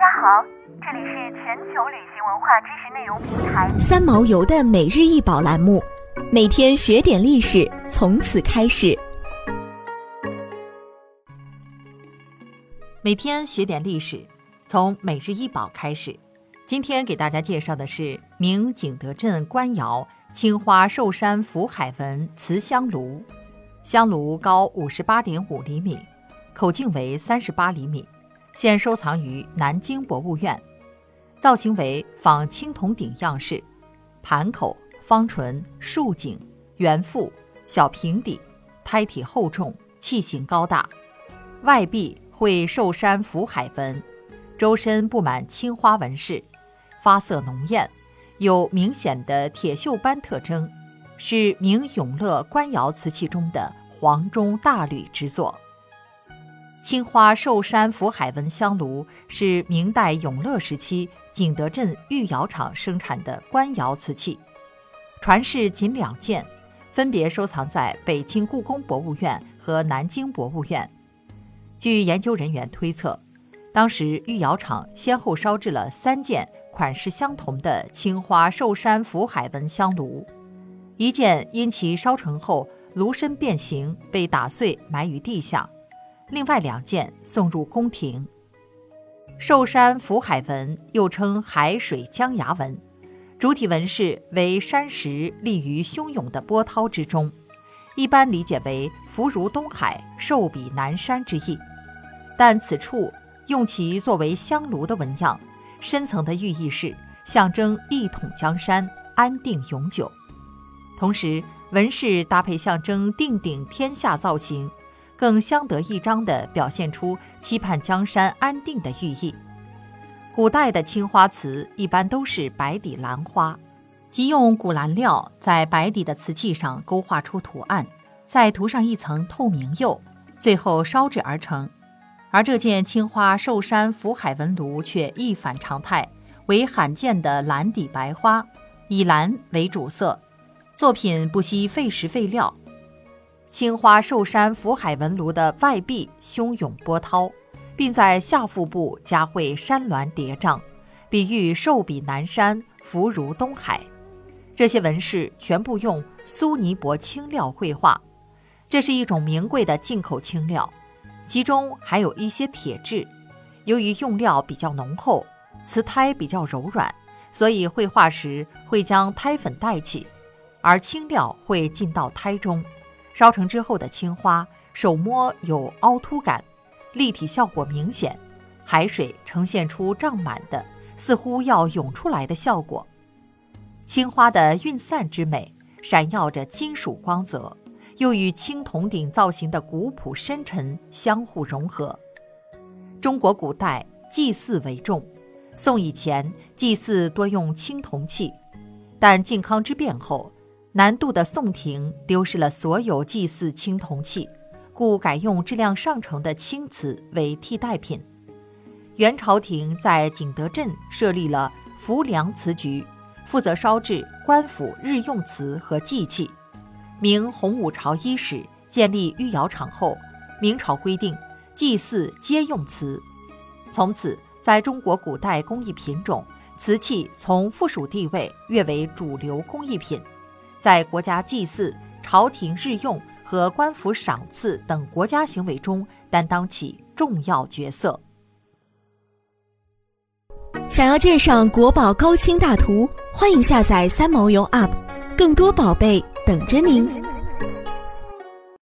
家好，这里是全球旅行文化知识内容平台三毛游的每日一宝栏目，每天学点历史，从此开始。每天学点历史，从每日一宝开始。今天给大家介绍的是明景德镇官窑青花寿山福海纹瓷香炉，香炉高五十八点五厘米，口径为三十八厘米。现收藏于南京博物院，造型为仿青铜鼎样式，盘口方唇，竖颈，圆腹，小平底，胎体厚重，器型高大，外壁绘寿山福海纹，周身布满青花纹饰，发色浓艳，有明显的铁锈斑特征，是明永乐官窑瓷器中的黄中大吕之作。青花寿山福海纹香炉是明代永乐时期景德镇御窑厂生产的官窑瓷器，传世仅两件，分别收藏在北京故宫博物院和南京博物院。据研究人员推测，当时御窑厂先后烧制了三件款式相同的青花寿山福海纹香炉，一件因其烧成后炉身变形被打碎埋于地下。另外两件送入宫廷。寿山福海纹又称海水江崖纹，主体纹饰为山石立于汹涌的波涛之中，一般理解为福如东海，寿比南山之意。但此处用其作为香炉的纹样，深层的寓意是象征一统江山，安定永久。同时，纹饰搭配象征定鼎天下造型。更相得益彰地表现出期盼江山安定的寓意。古代的青花瓷一般都是白底蓝花，即用古蓝料在白底的瓷器上勾画出图案，再涂上一层透明釉，最后烧制而成。而这件青花寿山福海纹炉却一反常态，为罕见的蓝底白花，以蓝为主色，作品不惜费时费料。青花寿山福海纹炉的外壁汹涌波涛，并在下腹部加绘山峦叠嶂，比喻寿比南山，福如东海。这些纹饰全部用苏尼泊青料绘画，这是一种名贵的进口青料，其中还有一些铁质。由于用料比较浓厚，瓷胎比较柔软，所以绘画时会将胎粉带起，而青料会进到胎中。烧成之后的青花，手摸有凹凸感，立体效果明显，海水呈现出胀满的，似乎要涌出来的效果。青花的晕散之美，闪耀着金属光泽，又与青铜鼎造型的古朴深沉相互融合。中国古代祭祀为重，宋以前祭祀多用青铜器，但靖康之变后。南渡的宋廷丢失了所有祭祀青铜器，故改用质量上乘的青瓷为替代品。元朝廷在景德镇设立了浮梁瓷局，负责烧制官府日用瓷和祭器。明洪武朝伊始建立御窑厂后，明朝规定祭祀皆用瓷，从此在中国古代工艺品种，瓷器从附属地位跃为主流工艺品。在国家祭祀、朝廷日用和官府赏赐等国家行为中担当起重要角色。想要鉴赏国宝高清大图，欢迎下载三毛游 App，更多宝贝等着您。